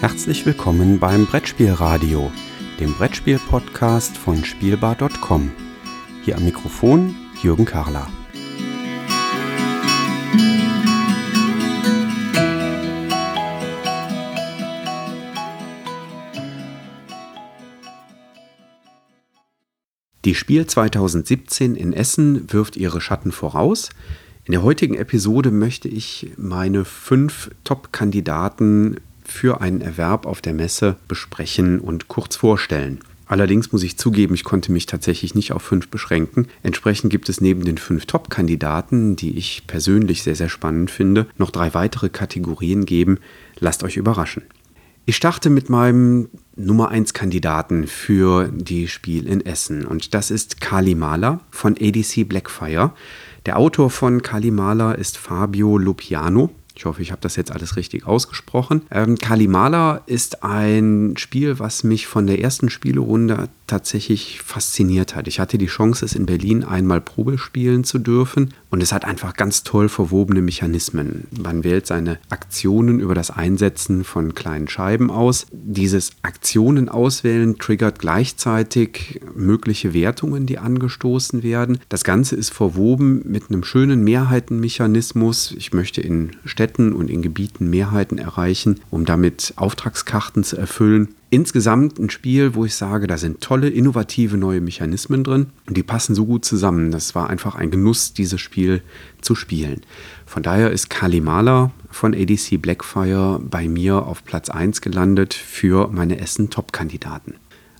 Herzlich willkommen beim Brettspielradio, dem Brettspiel-Podcast von Spielbar.com. Hier am Mikrofon Jürgen Karler. Die Spiel 2017 in Essen wirft ihre Schatten voraus. In der heutigen Episode möchte ich meine fünf Top-Kandidaten für einen Erwerb auf der Messe besprechen und kurz vorstellen. Allerdings muss ich zugeben, ich konnte mich tatsächlich nicht auf fünf beschränken. Entsprechend gibt es neben den fünf Top-Kandidaten, die ich persönlich sehr, sehr spannend finde, noch drei weitere Kategorien geben. Lasst euch überraschen. Ich starte mit meinem Nummer 1 Kandidaten für die Spiel in Essen und das ist Kalimala von ADC Blackfire. Der Autor von Kalimala ist Fabio Lupiano. Ich hoffe, ich habe das jetzt alles richtig ausgesprochen. Ähm, Kalimala ist ein Spiel, was mich von der ersten Spielerunde tatsächlich fasziniert hat. Ich hatte die Chance, es in Berlin einmal Probe spielen zu dürfen und es hat einfach ganz toll verwobene Mechanismen. Man wählt seine Aktionen über das Einsetzen von kleinen Scheiben aus. Dieses Aktionen auswählen triggert gleichzeitig mögliche Wertungen, die angestoßen werden. Das Ganze ist verwoben mit einem schönen Mehrheitenmechanismus. Ich möchte in Städten und in Gebieten Mehrheiten erreichen, um damit Auftragskarten zu erfüllen. Insgesamt ein Spiel, wo ich sage, da sind tolle, innovative neue Mechanismen drin und die passen so gut zusammen. Das war einfach ein Genuss, dieses Spiel zu spielen. Von daher ist Kalimala von ADC Blackfire bei mir auf Platz 1 gelandet für meine Essen-Top-Kandidaten.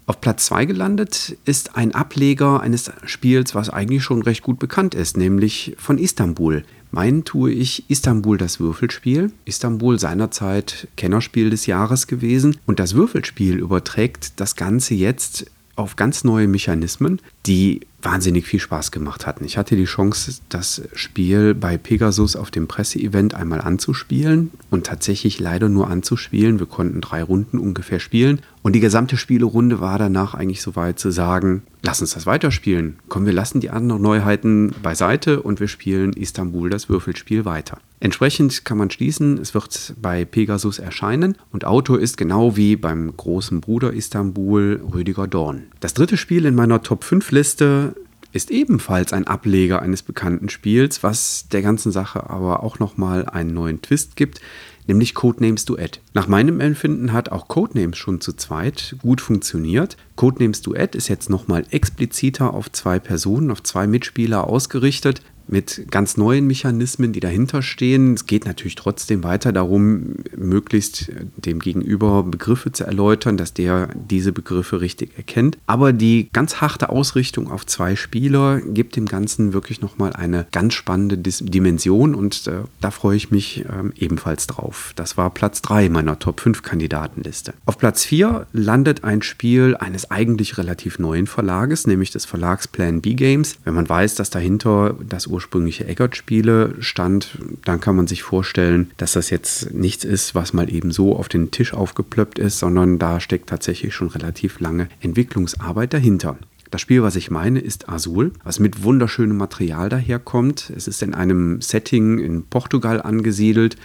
Auf Platz 2 gelandet ist ein Ableger eines Spiels, was eigentlich schon recht gut bekannt ist, nämlich von Istanbul. Meinen tue ich Istanbul das Würfelspiel. Istanbul seinerzeit Kennerspiel des Jahres gewesen. Und das Würfelspiel überträgt das Ganze jetzt auf ganz neue Mechanismen, die wahnsinnig viel Spaß gemacht hatten. Ich hatte die Chance, das Spiel bei Pegasus auf dem Presseevent einmal anzuspielen und tatsächlich leider nur anzuspielen. Wir konnten drei Runden ungefähr spielen und die gesamte Spielerunde war danach eigentlich so weit zu sagen, lass uns das weiterspielen. Komm, wir lassen die anderen Neuheiten beiseite und wir spielen Istanbul das Würfelspiel weiter. Entsprechend kann man schließen, es wird bei Pegasus erscheinen und Autor ist genau wie beim großen Bruder Istanbul Rüdiger Dorn. Das dritte Spiel in meiner Top 5 Liste ist ebenfalls ein Ableger eines bekannten Spiels, was der ganzen Sache aber auch nochmal einen neuen Twist gibt, nämlich Codenames Duett. Nach meinem Empfinden hat auch Codenames schon zu zweit gut funktioniert. Codenames Duett ist jetzt nochmal expliziter auf zwei Personen, auf zwei Mitspieler ausgerichtet mit ganz neuen Mechanismen, die dahinter stehen. Es geht natürlich trotzdem weiter darum, möglichst dem Gegenüber Begriffe zu erläutern, dass der diese Begriffe richtig erkennt. Aber die ganz harte Ausrichtung auf zwei Spieler gibt dem Ganzen wirklich nochmal eine ganz spannende Dimension und äh, da freue ich mich äh, ebenfalls drauf. Das war Platz 3 meiner Top 5 Kandidatenliste. Auf Platz 4 landet ein Spiel eines eigentlich relativ neuen Verlages, nämlich des Verlags Plan B Games. Wenn man weiß, dass dahinter das ursprüngliche Eggert-Spiele stand, dann kann man sich vorstellen, dass das jetzt nichts ist, was mal eben so auf den Tisch aufgeplöppt ist, sondern da steckt tatsächlich schon relativ lange Entwicklungsarbeit dahinter. Das Spiel, was ich meine, ist Azul, was mit wunderschönem Material daherkommt. Es ist in einem Setting in Portugal angesiedelt.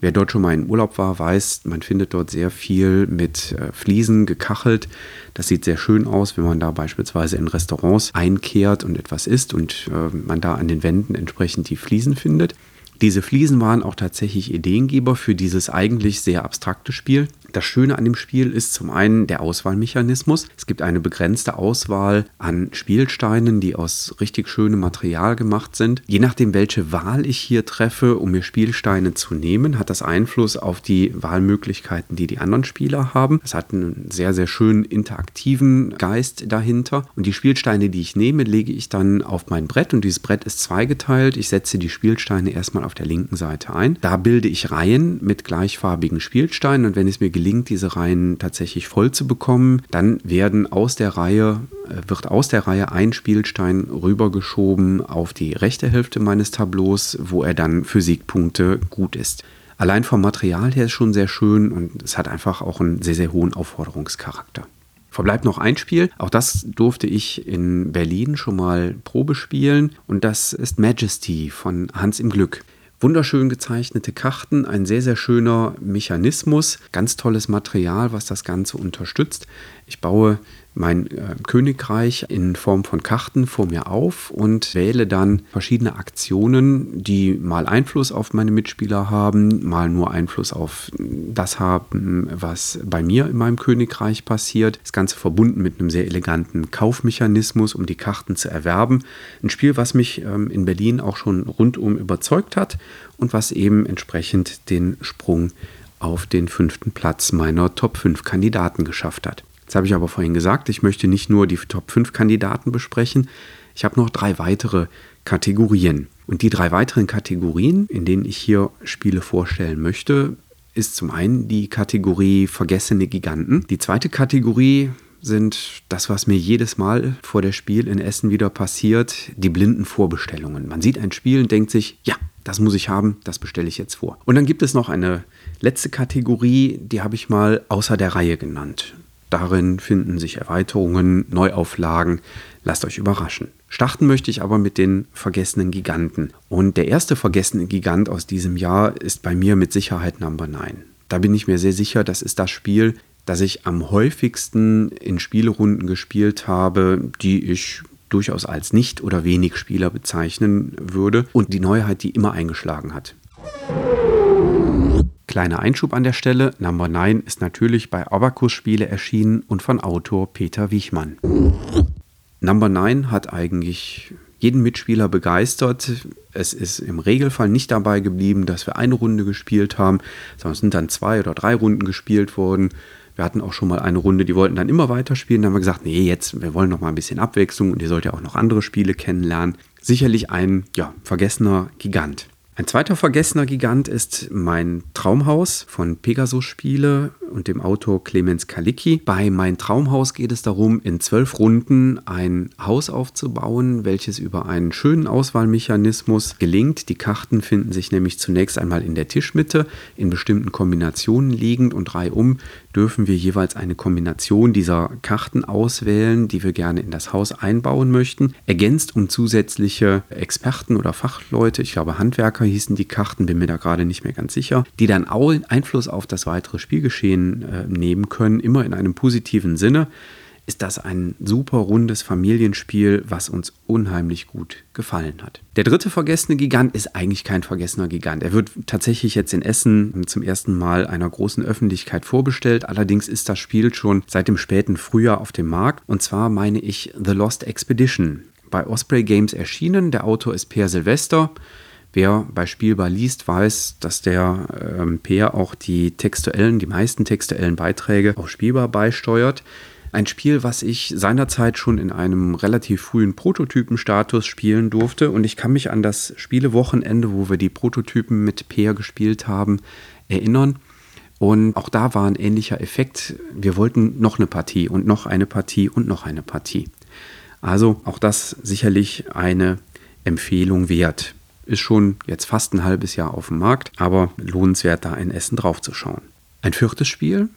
Wer dort schon mal in Urlaub war, weiß, man findet dort sehr viel mit äh, Fliesen gekachelt. Das sieht sehr schön aus, wenn man da beispielsweise in Restaurants einkehrt und etwas isst und äh, man da an den Wänden entsprechend die Fliesen findet. Diese Fliesen waren auch tatsächlich Ideengeber für dieses eigentlich sehr abstrakte Spiel. Das Schöne an dem Spiel ist zum einen der Auswahlmechanismus. Es gibt eine begrenzte Auswahl an Spielsteinen, die aus richtig schönem Material gemacht sind. Je nachdem, welche Wahl ich hier treffe, um mir Spielsteine zu nehmen, hat das Einfluss auf die Wahlmöglichkeiten, die die anderen Spieler haben. Es hat einen sehr, sehr schönen interaktiven Geist dahinter. Und die Spielsteine, die ich nehme, lege ich dann auf mein Brett und dieses Brett ist zweigeteilt. Ich setze die Spielsteine erstmal auf der linken Seite ein. Da bilde ich Reihen mit gleichfarbigen Spielsteinen und wenn es mir gelingt, diese Reihen tatsächlich voll zu bekommen, dann werden aus der Reihe, äh, wird aus der Reihe ein Spielstein rübergeschoben auf die rechte Hälfte meines Tableaus, wo er dann für Siegpunkte gut ist. Allein vom Material her ist schon sehr schön und es hat einfach auch einen sehr, sehr hohen Aufforderungscharakter. Verbleibt noch ein Spiel, auch das durfte ich in Berlin schon mal Probe spielen und das ist Majesty von Hans im Glück. Wunderschön gezeichnete Karten, ein sehr, sehr schöner Mechanismus, ganz tolles Material, was das Ganze unterstützt. Ich baue mein äh, Königreich in Form von Karten vor mir auf und wähle dann verschiedene Aktionen, die mal Einfluss auf meine Mitspieler haben, mal nur Einfluss auf das haben, was bei mir in meinem Königreich passiert. Das Ganze verbunden mit einem sehr eleganten Kaufmechanismus, um die Karten zu erwerben. Ein Spiel, was mich ähm, in Berlin auch schon rundum überzeugt hat und was eben entsprechend den Sprung auf den fünften Platz meiner Top 5 Kandidaten geschafft hat. Jetzt habe ich aber vorhin gesagt, ich möchte nicht nur die Top 5 Kandidaten besprechen, ich habe noch drei weitere Kategorien. Und die drei weiteren Kategorien, in denen ich hier Spiele vorstellen möchte, ist zum einen die Kategorie Vergessene Giganten. Die zweite Kategorie sind das, was mir jedes Mal vor der Spiel in Essen wieder passiert, die blinden Vorbestellungen. Man sieht ein Spiel und denkt sich, ja, das muss ich haben, das bestelle ich jetzt vor. Und dann gibt es noch eine letzte Kategorie, die habe ich mal außer der Reihe genannt. Darin finden sich Erweiterungen, Neuauflagen. Lasst euch überraschen. Starten möchte ich aber mit den vergessenen Giganten. Und der erste vergessene Gigant aus diesem Jahr ist bei mir mit Sicherheit Number 9. Da bin ich mir sehr sicher, das ist das Spiel, das ich am häufigsten in Spielerunden gespielt habe, die ich durchaus als nicht oder wenig Spieler bezeichnen würde und die Neuheit, die immer eingeschlagen hat. Kleiner Einschub an der Stelle, Number 9 ist natürlich bei Abacus Spiele erschienen und von Autor Peter Wichmann. Number 9 hat eigentlich jeden Mitspieler begeistert. Es ist im Regelfall nicht dabei geblieben, dass wir eine Runde gespielt haben, sondern es sind dann zwei oder drei Runden gespielt worden. Wir hatten auch schon mal eine Runde, die wollten dann immer weiterspielen. Dann haben wir gesagt, nee, jetzt, wir wollen noch mal ein bisschen Abwechslung und ihr sollt ja auch noch andere Spiele kennenlernen. Sicherlich ein, ja, vergessener Gigant. Ein zweiter vergessener Gigant ist mein Traumhaus von Pegasus Spiele und dem Autor Clemens Kalicki. Bei Mein Traumhaus geht es darum, in zwölf Runden ein Haus aufzubauen, welches über einen schönen Auswahlmechanismus gelingt. Die Karten finden sich nämlich zunächst einmal in der Tischmitte, in bestimmten Kombinationen liegend und reihum dürfen wir jeweils eine Kombination dieser Karten auswählen, die wir gerne in das Haus einbauen möchten, ergänzt um zusätzliche Experten oder Fachleute, ich glaube Handwerker hießen die Karten, bin mir da gerade nicht mehr ganz sicher, die dann auch Einfluss auf das weitere Spielgeschehen äh, nehmen können, immer in einem positiven Sinne ist das ein super rundes Familienspiel, was uns unheimlich gut gefallen hat. Der dritte vergessene Gigant ist eigentlich kein vergessener Gigant. Er wird tatsächlich jetzt in Essen zum ersten Mal einer großen Öffentlichkeit vorbestellt. Allerdings ist das Spiel schon seit dem späten Frühjahr auf dem Markt. Und zwar meine ich The Lost Expedition. Bei Osprey Games erschienen. Der Autor ist Per Silvester. Wer bei Spielbar liest, weiß, dass der ähm, Peer auch die textuellen, die meisten textuellen Beiträge auf Spielbar beisteuert. Ein Spiel, was ich seinerzeit schon in einem relativ frühen Prototypenstatus spielen durfte. Und ich kann mich an das Spielewochenende, wo wir die Prototypen mit Peer gespielt haben, erinnern. Und auch da war ein ähnlicher Effekt. Wir wollten noch eine Partie und noch eine Partie und noch eine Partie. Also auch das sicherlich eine Empfehlung wert. Ist schon jetzt fast ein halbes Jahr auf dem Markt, aber lohnenswert, da ein Essen draufzuschauen. Ein viertes Spiel,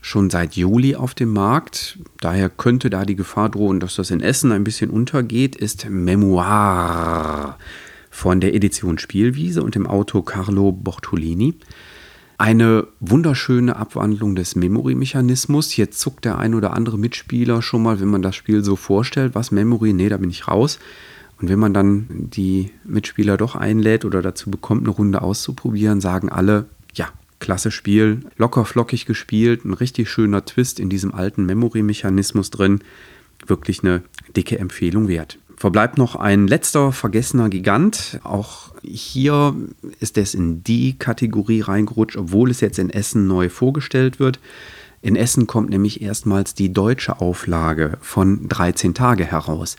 schon seit Juli auf dem Markt. Daher könnte da die Gefahr drohen, dass das in Essen ein bisschen untergeht, ist Memoir von der Edition Spielwiese und dem Autor Carlo Bortolini. Eine wunderschöne Abwandlung des Memory-Mechanismus. Jetzt zuckt der ein oder andere Mitspieler schon mal, wenn man das Spiel so vorstellt, was Memory, nee, da bin ich raus. Und wenn man dann die Mitspieler doch einlädt oder dazu bekommt, eine Runde auszuprobieren, sagen alle, ja, klasse Spiel, locker flockig gespielt, ein richtig schöner Twist in diesem alten Memory-Mechanismus drin. Wirklich eine dicke Empfehlung wert. Verbleibt noch ein letzter vergessener Gigant. Auch hier ist es in die Kategorie reingerutscht, obwohl es jetzt in Essen neu vorgestellt wird. In Essen kommt nämlich erstmals die deutsche Auflage von 13 Tage heraus.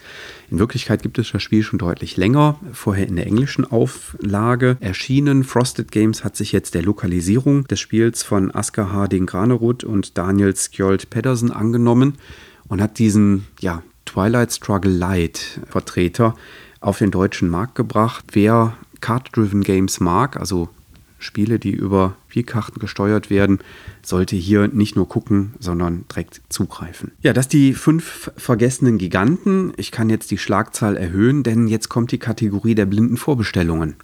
In Wirklichkeit gibt es das Spiel schon deutlich länger, vorher in der englischen Auflage erschienen. Frosted Games hat sich jetzt der Lokalisierung des Spiels von Asker Harding Granerud und Daniel Skjold Pedersen angenommen und hat diesen ja, Twilight Struggle Light Vertreter auf den deutschen Markt gebracht. Wer Card-Driven Games mag, also Spiele, die über Spielkarten gesteuert werden, sollte hier nicht nur gucken, sondern direkt zugreifen. Ja, das die fünf vergessenen Giganten. Ich kann jetzt die Schlagzahl erhöhen, denn jetzt kommt die Kategorie der blinden Vorbestellungen.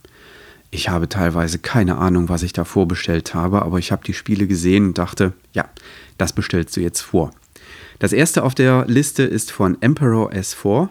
Ich habe teilweise keine Ahnung, was ich da vorbestellt habe, aber ich habe die Spiele gesehen und dachte, ja, das bestellst du jetzt vor. Das erste auf der Liste ist von Emperor S4.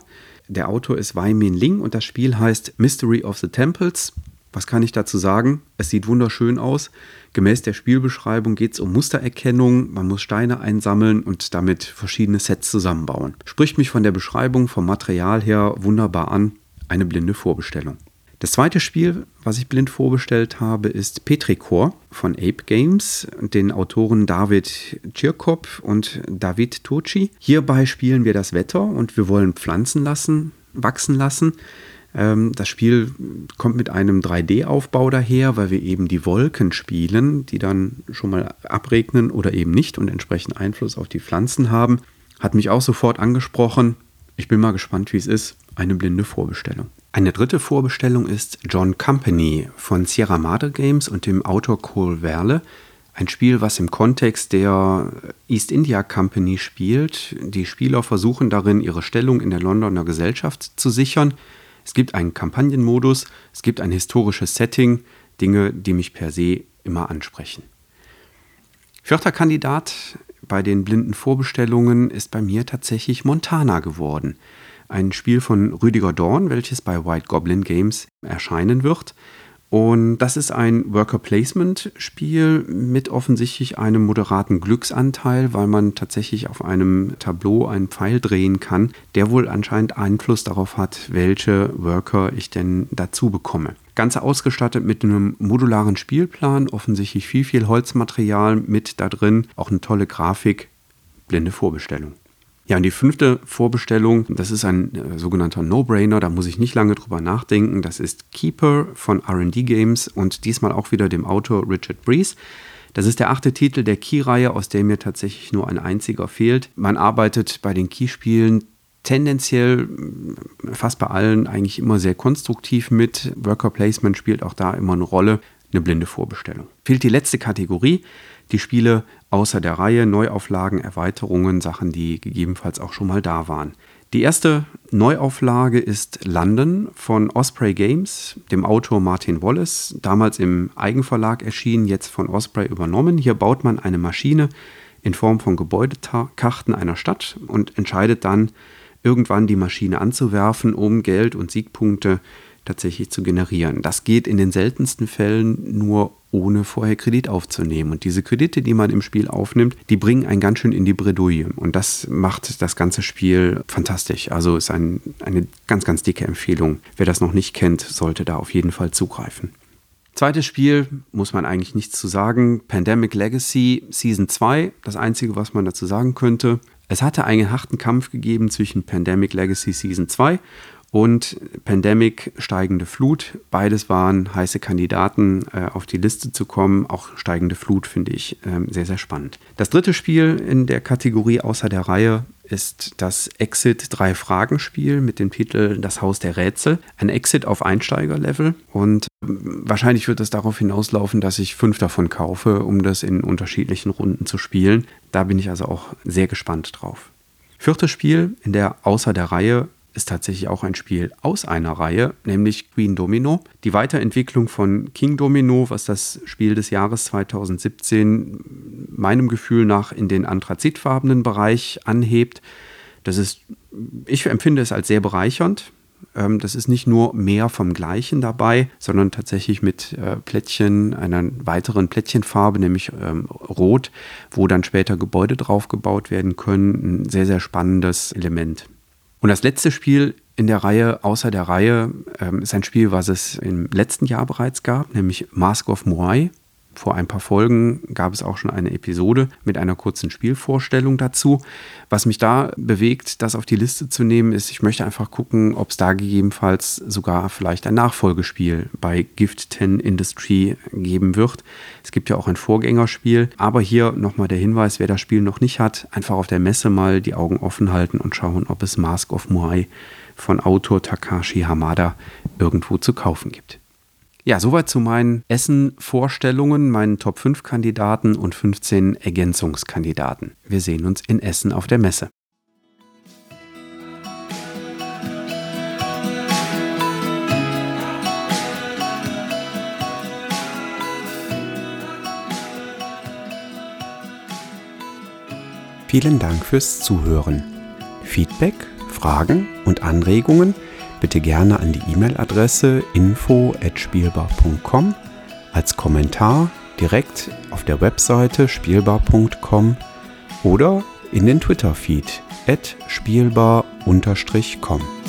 Der Autor ist Wei Min Ling und das Spiel heißt Mystery of the Temples. Was kann ich dazu sagen? Es sieht wunderschön aus. Gemäß der Spielbeschreibung geht es um Mustererkennung. Man muss Steine einsammeln und damit verschiedene Sets zusammenbauen. Spricht mich von der Beschreibung vom Material her wunderbar an. Eine blinde Vorbestellung. Das zweite Spiel, was ich blind vorbestellt habe, ist Petrichor von Ape Games, den Autoren David Tschirkop und David Turci. Hierbei spielen wir das Wetter und wir wollen Pflanzen lassen, wachsen lassen. Ähm, das Spiel kommt mit einem 3D-Aufbau daher, weil wir eben die Wolken spielen, die dann schon mal abregnen oder eben nicht und entsprechend Einfluss auf die Pflanzen haben. Hat mich auch sofort angesprochen. Ich bin mal gespannt, wie es ist. Eine blinde Vorbestellung. Eine dritte Vorbestellung ist John Company von Sierra Madre Games und dem Autor Cole Verle. Ein Spiel, was im Kontext der East India Company spielt. Die Spieler versuchen darin, ihre Stellung in der Londoner Gesellschaft zu sichern. Es gibt einen Kampagnenmodus, es gibt ein historisches Setting, Dinge, die mich per se immer ansprechen. Vierter Kandidat bei den blinden Vorbestellungen ist bei mir tatsächlich Montana geworden ein Spiel von Rüdiger Dorn, welches bei White Goblin Games erscheinen wird. Und das ist ein Worker Placement Spiel mit offensichtlich einem moderaten Glücksanteil, weil man tatsächlich auf einem Tableau einen Pfeil drehen kann, der wohl anscheinend Einfluss darauf hat, welche Worker ich denn dazu bekomme. Ganze ausgestattet mit einem modularen Spielplan, offensichtlich viel, viel Holzmaterial mit da drin, auch eine tolle Grafik, blinde Vorbestellung. Ja, und die fünfte Vorbestellung, das ist ein äh, sogenannter No-Brainer, da muss ich nicht lange drüber nachdenken. Das ist Keeper von RD Games und diesmal auch wieder dem Autor Richard Breeze. Das ist der achte Titel der Key-Reihe, aus der mir tatsächlich nur ein einziger fehlt. Man arbeitet bei den Key-Spielen tendenziell äh, fast bei allen eigentlich immer sehr konstruktiv mit. Worker Placement spielt auch da immer eine Rolle. Eine blinde Vorbestellung. Fehlt die letzte Kategorie die Spiele außer der Reihe, Neuauflagen, Erweiterungen, Sachen, die gegebenenfalls auch schon mal da waren. Die erste Neuauflage ist London von Osprey Games, dem Autor Martin Wallace, damals im Eigenverlag erschienen, jetzt von Osprey übernommen. Hier baut man eine Maschine in Form von Gebäudekarten einer Stadt und entscheidet dann, irgendwann die Maschine anzuwerfen, um Geld und Siegpunkte tatsächlich zu generieren. Das geht in den seltensten Fällen nur ohne vorher Kredit aufzunehmen. Und diese Kredite, die man im Spiel aufnimmt, die bringen einen ganz schön in die Bredouille. Und das macht das ganze Spiel fantastisch. Also ist ein, eine ganz, ganz dicke Empfehlung. Wer das noch nicht kennt, sollte da auf jeden Fall zugreifen. Zweites Spiel, muss man eigentlich nichts zu sagen. Pandemic Legacy Season 2. Das Einzige, was man dazu sagen könnte. Es hatte einen harten Kampf gegeben zwischen Pandemic Legacy Season 2 und Pandemic steigende Flut. Beides waren heiße Kandidaten, äh, auf die Liste zu kommen. Auch steigende Flut finde ich ähm, sehr, sehr spannend. Das dritte Spiel in der Kategorie außer der Reihe ist das Exit drei Fragen Spiel mit dem Titel Das Haus der Rätsel. Ein Exit auf Einsteigerlevel und ähm, wahrscheinlich wird es darauf hinauslaufen, dass ich fünf davon kaufe, um das in unterschiedlichen Runden zu spielen. Da bin ich also auch sehr gespannt drauf. Viertes Spiel in der Außer der Reihe ist tatsächlich auch ein Spiel aus einer Reihe, nämlich Queen Domino. Die Weiterentwicklung von King Domino, was das Spiel des Jahres 2017 meinem Gefühl nach in den anthrazitfarbenen Bereich anhebt. Das ist, ich empfinde es als sehr bereichernd. Ähm, das ist nicht nur mehr vom Gleichen dabei, sondern tatsächlich mit äh, Plättchen, einer weiteren Plättchenfarbe, nämlich ähm, Rot, wo dann später Gebäude drauf gebaut werden können. Ein sehr, sehr spannendes Element. Und das letzte Spiel in der Reihe, außer der Reihe, ähm, ist ein Spiel, was es im letzten Jahr bereits gab, nämlich Mask of Moai. Vor ein paar Folgen gab es auch schon eine Episode mit einer kurzen Spielvorstellung dazu. Was mich da bewegt, das auf die Liste zu nehmen, ist, ich möchte einfach gucken, ob es da gegebenenfalls sogar vielleicht ein Nachfolgespiel bei Gift 10 Industry geben wird. Es gibt ja auch ein Vorgängerspiel. Aber hier nochmal der Hinweis, wer das Spiel noch nicht hat, einfach auf der Messe mal die Augen offen halten und schauen, ob es Mask of Moai von Autor Takashi Hamada irgendwo zu kaufen gibt. Ja, soweit zu meinen Essen-Vorstellungen, meinen Top 5 Kandidaten und 15 Ergänzungskandidaten. Wir sehen uns in Essen auf der Messe. Vielen Dank fürs Zuhören. Feedback, Fragen und Anregungen – bitte gerne an die E-Mail-Adresse info@spielbar.com als Kommentar direkt auf der Webseite spielbar.com oder in den Twitter-Feed spielbar-com.